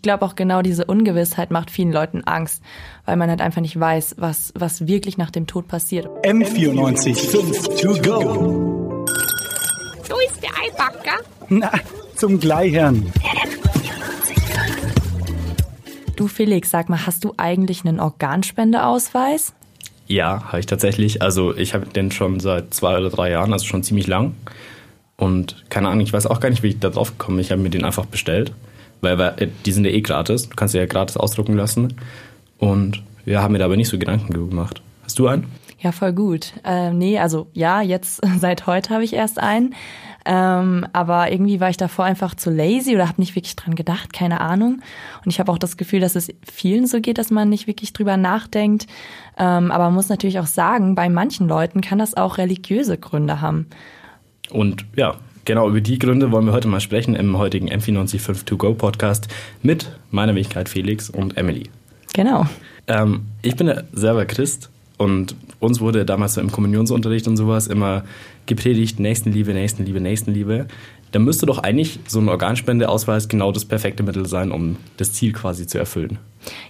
Ich glaube auch genau diese Ungewissheit macht vielen Leuten Angst, weil man halt einfach nicht weiß, was, was wirklich nach dem Tod passiert. M94 to go. So ist der Eibacker. Na, zum Gleichern. Du Felix, sag mal, hast du eigentlich einen Organspendeausweis? Ja, habe ich tatsächlich. Also ich habe den schon seit zwei oder drei Jahren, also schon ziemlich lang. Und keine Ahnung, ich weiß auch gar nicht, wie ich da drauf gekommen bin. Ich habe mir den einfach bestellt weil, weil die sind ja eh gratis. Du kannst ja gratis ausdrucken lassen. Und ja, haben mir da aber nicht so Gedanken gemacht. Hast du einen? Ja, voll gut. Ähm, nee, also ja, jetzt seit heute habe ich erst einen. Ähm, aber irgendwie war ich davor einfach zu lazy oder habe nicht wirklich dran gedacht, keine Ahnung. Und ich habe auch das Gefühl, dass es vielen so geht, dass man nicht wirklich drüber nachdenkt. Ähm, aber man muss natürlich auch sagen, bei manchen Leuten kann das auch religiöse Gründe haben. Und ja, Genau, über die Gründe wollen wir heute mal sprechen im heutigen M495 To Go Podcast mit meiner Wenigkeit Felix und Emily. Genau. Ähm, ich bin ja selber Christ und uns wurde damals so im Kommunionsunterricht und sowas immer gepredigt, Nächstenliebe, Nächstenliebe, Nächstenliebe. Da müsste doch eigentlich so ein Organspendeausweis genau das perfekte Mittel sein, um das Ziel quasi zu erfüllen.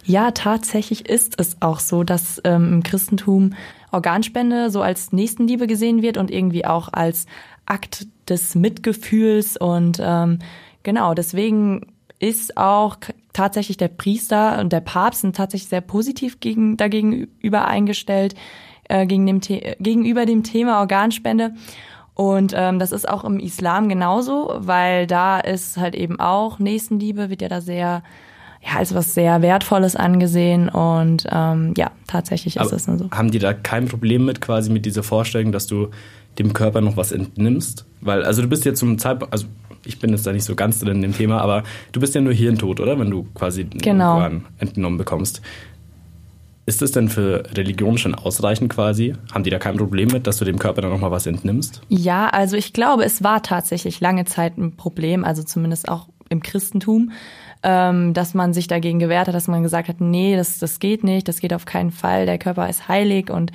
Ja, tatsächlich ist es auch so, dass ähm, im Christentum Organspende so als Nächstenliebe gesehen wird und irgendwie auch als Akt des Mitgefühls und ähm, genau, deswegen ist auch tatsächlich der Priester und der Papst sind tatsächlich sehr positiv gegen, dagegen übereingestellt, äh, gegen dem gegenüber dem Thema Organspende. Und ähm, das ist auch im Islam genauso, weil da ist halt eben auch Nächstenliebe, wird ja da sehr, ja, als was sehr Wertvolles angesehen. Und ähm, ja, tatsächlich ist es so. Haben die da kein Problem mit, quasi mit dieser Vorstellung, dass du dem Körper noch was entnimmst? Weil, also du bist jetzt zum Zeitpunkt, also ich bin jetzt da nicht so ganz drin in dem Thema, aber du bist ja nur hirntot, oder? Wenn du quasi genau. Organ entnommen bekommst. Ist das denn für Religion schon ausreichend quasi? Haben die da kein Problem mit, dass du dem Körper dann nochmal was entnimmst? Ja, also ich glaube, es war tatsächlich lange Zeit ein Problem, also zumindest auch im Christentum, ähm, dass man sich dagegen gewehrt hat, dass man gesagt hat, nee, das, das geht nicht, das geht auf keinen Fall, der Körper ist heilig und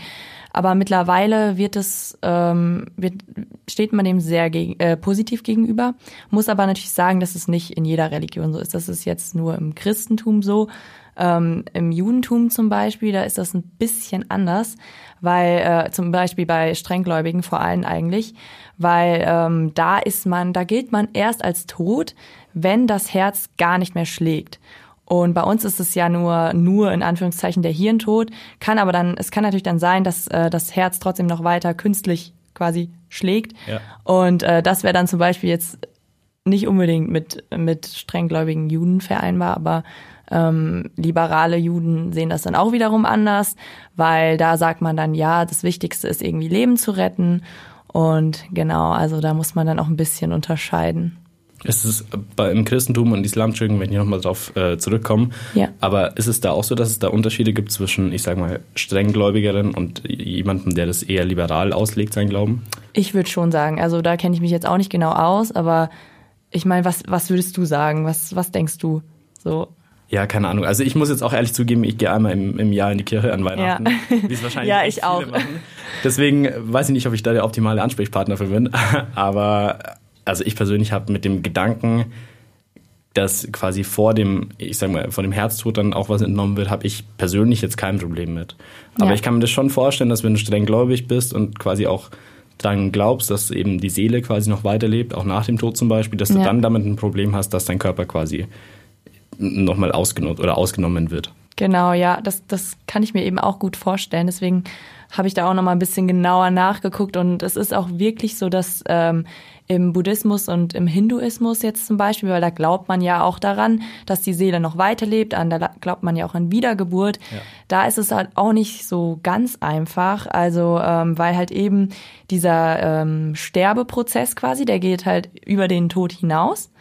aber mittlerweile wird es, ähm, wird, steht man dem sehr gegen, äh, positiv gegenüber. Muss aber natürlich sagen, dass es nicht in jeder Religion so ist. Das ist jetzt nur im Christentum so. Ähm, Im Judentum zum Beispiel, da ist das ein bisschen anders, weil äh, zum Beispiel bei Strenggläubigen vor allem eigentlich, weil ähm, da ist man, da gilt man erst als tot, wenn das Herz gar nicht mehr schlägt. Und bei uns ist es ja nur, nur in Anführungszeichen der Hirntod, kann aber dann, es kann natürlich dann sein, dass äh, das Herz trotzdem noch weiter künstlich quasi schlägt. Ja. Und äh, das wäre dann zum Beispiel jetzt nicht unbedingt mit, mit strenggläubigen Juden vereinbar, aber ähm, liberale Juden sehen das dann auch wiederum anders, weil da sagt man dann, ja, das Wichtigste ist irgendwie Leben zu retten. Und genau, also da muss man dann auch ein bisschen unterscheiden. Es ist bei, im Christentum und Islam, Entschuldigung, wenn ich nochmal darauf äh, zurückkomme. Ja. Aber ist es da auch so, dass es da Unterschiede gibt zwischen, ich sag mal, strenggläubigeren und jemandem, der das eher liberal auslegt, sein Glauben? Ich würde schon sagen, also da kenne ich mich jetzt auch nicht genau aus, aber ich meine, was, was würdest du sagen? Was, was denkst du? So. Ja, keine Ahnung. Also ich muss jetzt auch ehrlich zugeben, ich gehe einmal im, im Jahr in die Kirche an Weihnachten. Ja. Wie es wahrscheinlich ja, ich auch. Machen. Deswegen weiß ich nicht, ob ich da der optimale Ansprechpartner für bin. Aber also ich persönlich habe mit dem Gedanken, dass quasi vor dem, ich sag mal, vor dem Herztod dann auch was entnommen wird, habe ich persönlich jetzt kein Problem mit. Aber ja. ich kann mir das schon vorstellen, dass wenn du streng gläubig bist und quasi auch daran glaubst, dass eben die Seele quasi noch weiterlebt, auch nach dem Tod zum Beispiel, dass ja. du dann damit ein Problem hast, dass dein Körper quasi nochmal ausgenutzt oder ausgenommen wird. Genau, ja, das, das kann ich mir eben auch gut vorstellen. Deswegen habe ich da auch noch mal ein bisschen genauer nachgeguckt und es ist auch wirklich so, dass ähm, im Buddhismus und im Hinduismus jetzt zum Beispiel, weil da glaubt man ja auch daran, dass die Seele noch weiterlebt, an da glaubt man ja auch an Wiedergeburt. Ja. Da ist es halt auch nicht so ganz einfach, also ähm, weil halt eben dieser ähm, Sterbeprozess quasi, der geht halt über den Tod hinaus.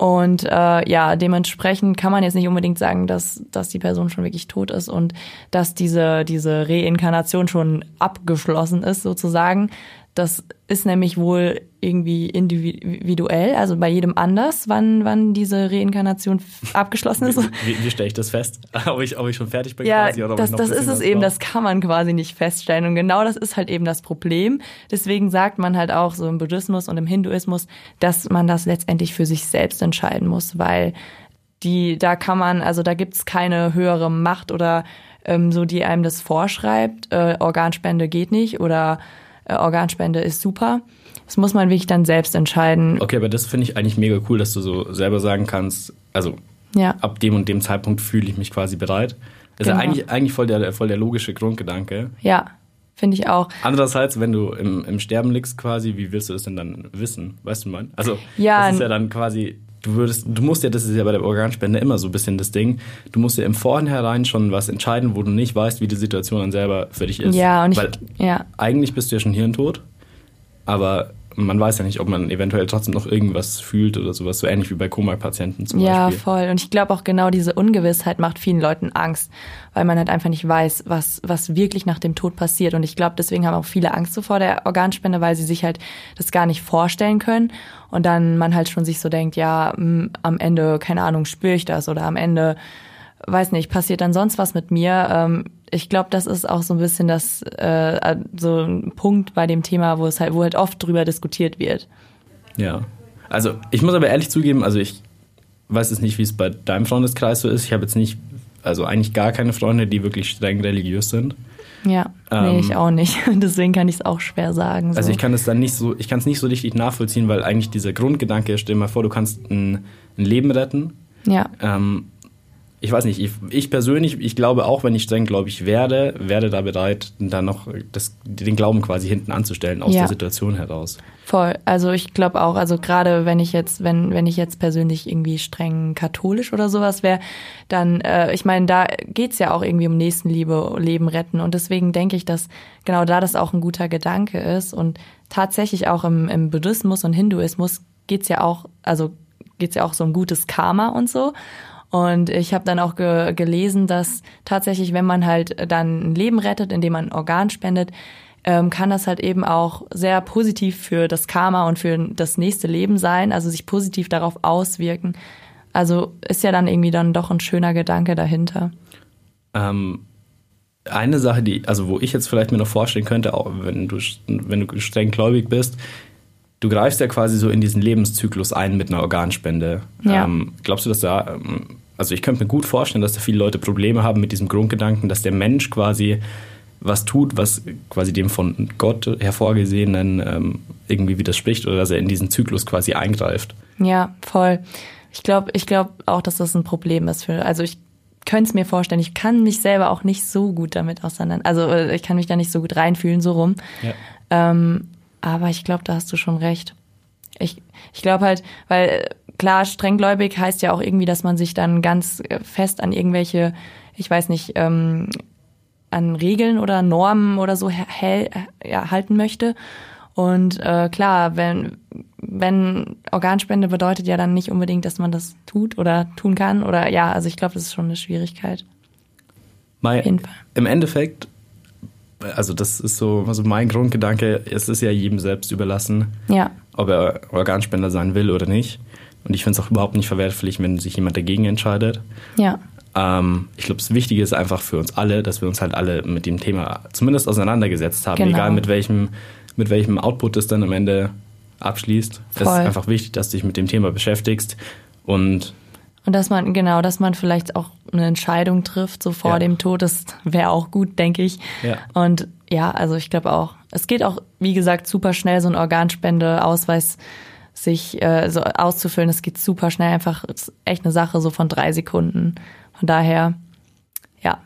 Und äh, ja, dementsprechend kann man jetzt nicht unbedingt sagen, dass, dass die Person schon wirklich tot ist und dass diese, diese Reinkarnation schon abgeschlossen ist, sozusagen. Das ist nämlich wohl irgendwie individuell, also bei jedem anders, wann, wann diese Reinkarnation abgeschlossen ist. Wie, wie stelle ich das fest? ob, ich, ob ich schon fertig bin ja, quasi oder das, ob ich noch das ist es eben, das kann man quasi nicht feststellen. Und genau das ist halt eben das Problem. Deswegen sagt man halt auch so im Buddhismus und im Hinduismus, dass man das letztendlich für sich selbst entscheiden muss, weil die, da kann man, also da gibt's keine höhere Macht oder ähm, so, die einem das vorschreibt, äh, Organspende geht nicht oder Organspende ist super. Das muss man wirklich dann selbst entscheiden. Okay, aber das finde ich eigentlich mega cool, dass du so selber sagen kannst, also Ja, ab dem und dem Zeitpunkt fühle ich mich quasi bereit. Das ist ja Genau. eigentlich, eigentlich voll, der, voll der logische Grundgedanke. ja, finde ich auch. Andererseits, wenn du im, im Sterben liegst quasi, wie willst du das denn dann wissen? Weißt du, mein? Also, Ja, das ist ja dann quasi, du würdest, du musst ja, das ist ja bei der Organspende immer so ein bisschen das Ding, du musst ja im Vornherein schon was entscheiden, wo du nicht weißt, wie die Situation dann selber für dich ist. Ja, und ich, Weil ja, eigentlich bist du ja schon hirntot, aber man weiß ja nicht, ob man eventuell trotzdem noch irgendwas fühlt oder sowas, so ähnlich wie bei Koma-Patienten zum Ja, Beispiel. voll. Und ich glaube auch genau diese Ungewissheit macht vielen Leuten Angst, weil man halt einfach nicht weiß, was, was wirklich nach dem Tod passiert. Und ich glaube, deswegen haben auch viele Angst so vor der Organspende, weil sie sich halt das gar nicht vorstellen können. Und dann man halt schon sich so denkt, ja, mh, am Ende, keine Ahnung, spüre ich das oder am Ende, weiß nicht, passiert dann sonst was mit mir. Ähm, ich glaube, das ist auch so ein bisschen das, äh, so ein Punkt bei dem Thema, wo es halt, wo halt oft drüber diskutiert wird. Ja. Also ich muss aber ehrlich zugeben, also ich weiß jetzt nicht, wie es bei deinem Freundeskreis so ist. Ich habe jetzt nicht, also eigentlich gar keine Freunde, die wirklich streng religiös sind. Ja, Ähm, nee, ich auch nicht. Deswegen kann ich es auch schwer sagen. So. Also ich kann es dann nicht so, ich kann es nicht so richtig nachvollziehen, weil eigentlich dieser Grundgedanke, stell dir mal vor, du kannst ein, ein Leben retten. ja, Ähm, ich weiß nicht, ich, ich persönlich, ich glaube auch, wenn ich streng gläubig werde, werde da bereit, dann noch das, den Glauben quasi hinten anzustellen aus Ja. der Situation heraus. voll. Also ich glaube auch, also gerade wenn ich jetzt, wenn, wenn ich jetzt persönlich irgendwie streng katholisch oder sowas wäre, dann, äh, ich meine, da geht's ja auch irgendwie um Nächstenliebe, Leben retten. Und deswegen denke ich, dass genau da das auch ein guter Gedanke ist. Und tatsächlich auch im, im Buddhismus und Hinduismus geht's ja auch, also geht's ja auch so um gutes Karma und so. Und ich habe dann auch ge gelesen, dass tatsächlich, wenn man halt dann ein Leben rettet, indem man ein Organ spendet, ähm, kann das halt eben auch sehr positiv für das Karma und für das nächste Leben sein, also sich positiv darauf auswirken. Also ist ja dann irgendwie dann doch ein schöner Gedanke dahinter. Ähm, eine Sache, die, also wo ich jetzt vielleicht mir noch vorstellen könnte, auch wenn du, wenn du streng gläubig bist, du greifst ja quasi so in diesen Lebenszyklus ein mit einer Organspende. Ja. Ähm, glaubst du, dass da, ähm, also ich könnte mir gut vorstellen, dass da viele Leute Probleme haben mit diesem Grundgedanken, dass der Mensch quasi was tut, was quasi dem von Gott hervorgesehenen ähm, irgendwie widerspricht oder dass er in diesen Zyklus quasi eingreift. Ja, voll. Ich glaube, ich glaube auch, dass das ein Problem ist für, also ich könnte es mir vorstellen, ich kann mich selber auch nicht so gut damit auseinander, also äh, ich kann mich da nicht so gut reinfühlen, so rum. Ja. Ähm, aber ich glaube, da hast du schon recht. Ich, ich glaube halt, weil klar, strenggläubig heißt ja auch irgendwie, dass man sich dann ganz fest an irgendwelche, ich weiß nicht, ähm, an Regeln oder Normen oder so ja, halten möchte. Und äh, klar, wenn, wenn Organspende bedeutet ja dann nicht unbedingt, dass man das tut oder tun kann. Oder ja, also ich glaube, das ist schon eine Schwierigkeit. Fall. Im Endeffekt, also das ist so also mein Grundgedanke, es ist ja jedem selbst überlassen, Ja, ob er Organspender sein will oder nicht. Und ich finde es auch überhaupt nicht verwerflich, wenn sich jemand dagegen entscheidet. ja, Ähm, ich glaube, das Wichtige ist einfach für uns alle, dass wir uns halt alle mit dem Thema zumindest auseinandergesetzt haben, Genau. egal mit welchem, mit welchem Output es dann am Ende abschließt. Es ist Voll. einfach wichtig, dass du dich mit dem Thema beschäftigst und Und dass man, genau, dass man vielleicht auch eine Entscheidung trifft, so vor Ja. dem Tod, das wäre auch gut, denke ich. Ja. Und ja, also ich glaube auch, es geht auch, wie gesagt, super schnell, so ein Organspendeausweis sich äh, so auszufüllen. Es geht super schnell, einfach ist echt eine Sache so von drei Sekunden. Von daher, ja,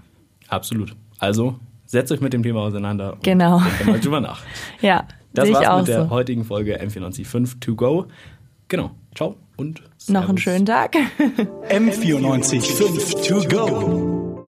absolut. Also setzt euch mit dem Thema auseinander und Genau. denkt mal drüber nach. ja, Das war's auch mit der so. heutigen Folge M495 To Go. Genau. Ciao und Noch einen Servus. schönen Tag. M94 5 to go.